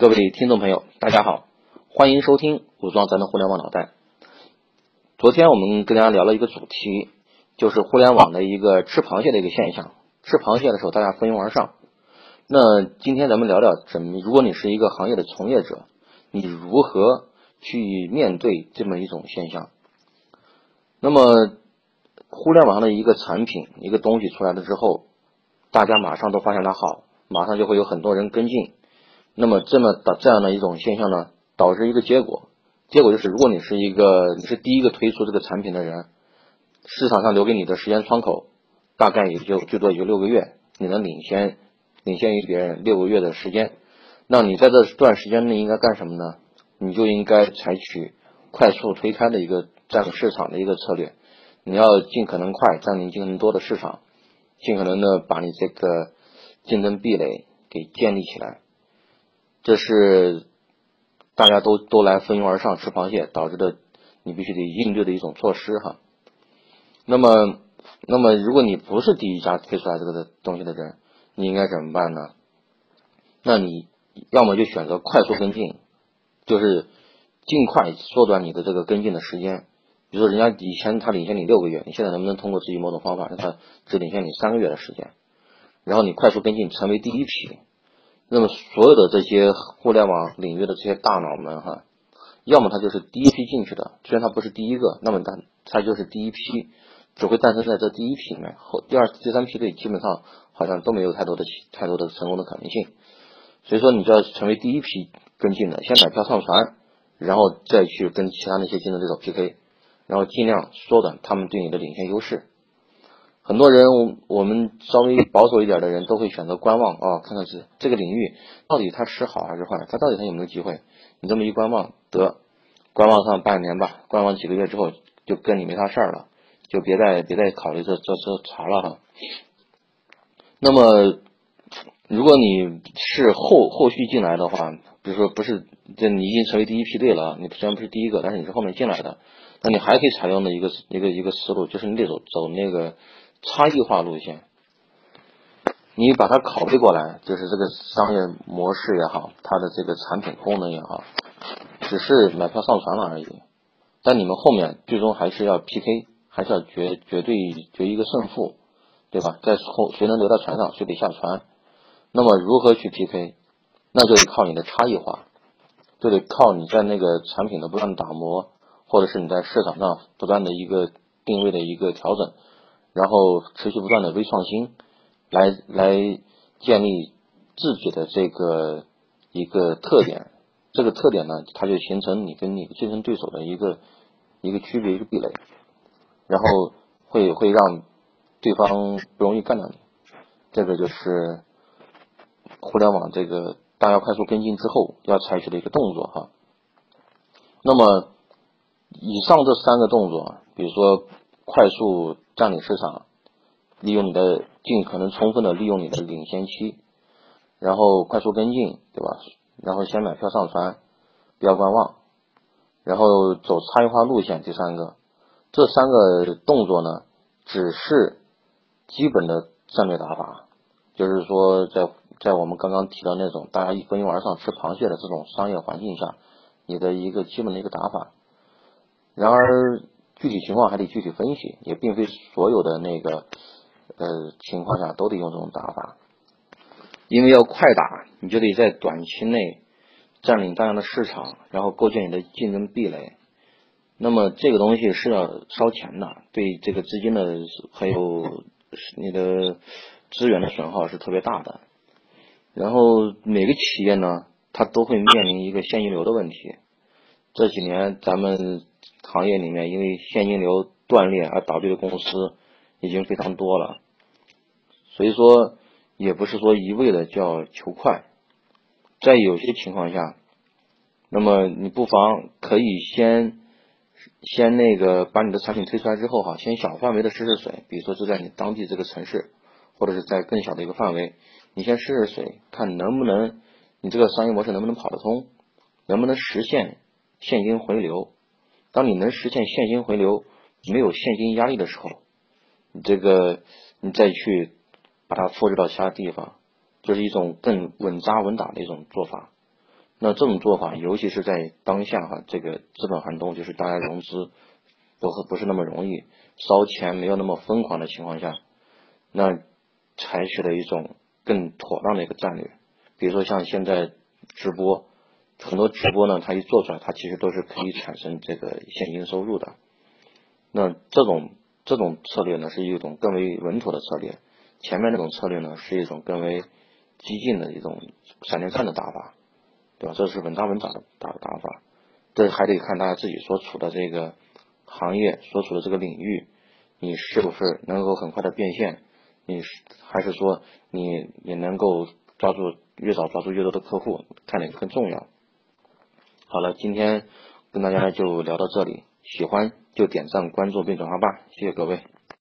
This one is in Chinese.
各位听众朋友，大家好，欢迎收听武装咱的互联网脑袋。昨天我们跟大家聊了一个主题，就是互联网的一个吃螃蟹的一个现象。吃螃蟹的时候，大家蜂拥而上。那今天咱们聊聊，怎么如果你是一个行业的从业者，你如何去面对这么一种现象？那么，互联网上的一个产品、一个东西出来了之后，大家马上都发现它好，马上就会有很多人跟进。那么这么的这样的一种现象呢，导致一个结果，结果就是如果你是一个你是第一个推出这个产品的人，市场上留给你的时间窗口大概也就最多也就六个月，你能领先领先于别人六个月的时间，那你在这段时间内应该干什么呢？你就应该采取快速推开的一个占领市场的一个策略，你要尽可能快占领尽可能多的市场，尽可能的把你这个竞争壁垒给建立起来。这是大家都都来蜂拥而上吃螃蟹导致的，你必须得应对的一种措施哈。那么，那么如果你不是第一家推出来这个的东西的人，你应该怎么办呢？那你要么就选择快速跟进，就是尽快缩短你的这个跟进的时间。比如说，人家以前他领先你六个月，你现在能不能通过自己某种方法让他只领先你三个月的时间？然后你快速跟进，成为第一批。那么，所有的这些互联网领域的这些大佬们哈，要么他就是第一批进去的，虽然他不是第一个，那么他他就是第一批，只会诞生在这第一批里面，后第二、第三批队基本上好像都没有太多的太多的成功的可能性。所以说，你就要成为第一批跟进的，先买票上船，然后再去跟其他那些竞争对手 PK，然后尽量缩短他们对你的领先优势。很多人，我们稍微保守一点的人都会选择观望啊，看看是这个领域到底它是好还是坏，它到底它有没有机会。你这么一观望，得观望上半年吧，观望几个月之后就跟你没啥事儿了，就别再别再考虑这这这茬了哈。那么，如果你是后后续进来的话，比如说不是这你已经成为第一批队了，你虽然不是第一个，但是你是后面进来的，那你还可以采用的一个一个一个思路，就是你得走走那个。差异化路线，你把它拷贝过来，就是这个商业模式也好，它的这个产品功能也好，只是买票上船了而已。但你们后面最终还是要 PK，还是要决绝对决一个胜负，对吧？在后谁能留在船上，谁得下船。那么如何去 PK？那就得靠你的差异化，就得靠你在那个产品的不断打磨，或者是你在市场上不断的一个定位的一个调整。然后持续不断的微创新，来来建立自己的这个一个特点，这个特点呢，它就形成你跟你竞争对手的一个一个区别一个壁垒，然后会会让对方不容易干掉你，这个就是互联网这个大家快速跟进之后要采取的一个动作哈。那么以上这三个动作，比如说快速。占领市场，利用你的尽可能充分的利用你的领先期，然后快速跟进，对吧？然后先买票上船，不要观望，然后走差异化路线。第三个，这三个动作呢，只是基本的战略打法，就是说在在我们刚刚提到那种大家一蜂拥而上吃螃蟹的这种商业环境下，你的一个基本的一个打法。然而。具体情况还得具体分析，也并非所有的那个呃情况下都得用这种打法，因为要快打，你就得在短期内占领大量的市场，然后构建你的竞争壁垒。那么这个东西是要烧钱的，对这个资金的还有你的资源的损耗是特别大的。然后每个企业呢，它都会面临一个现金流的问题。这几年咱们。行业里面，因为现金流断裂而倒闭的公司已经非常多了，所以说也不是说一味的叫求快，在有些情况下，那么你不妨可以先先那个把你的产品推出来之后哈，先小范围的试试水，比如说就在你当地这个城市，或者是在更小的一个范围，你先试试水，看能不能你这个商业模式能不能跑得通，能不能实现现金回流。当你能实现现金回流，没有现金压力的时候，你这个你再去把它复制到其他地方，就是一种更稳扎稳打的一种做法。那这种做法，尤其是在当下哈，这个资本寒冬，就是大家融资不不是那么容易，烧钱没有那么疯狂的情况下，那采取了一种更妥当的一个战略。比如说像现在直播，很多直播呢，它一做出来，它其实都是可以产生这个现金收入的。那这种这种策略呢，是一种更为稳妥的策略。前面那种策略呢，是一种更为激进的一种闪电战的打法。对吧？这是稳扎稳打的打打法，这还得看大家自己所处的这个行业，所处的这个领域，你是不是能够很快的变现？你是还是说你你能够抓住越早抓住越多的客户？看哪个更重要？好了，今天跟大家就聊到这里，喜欢就点赞关注并转发吧，谢谢各位。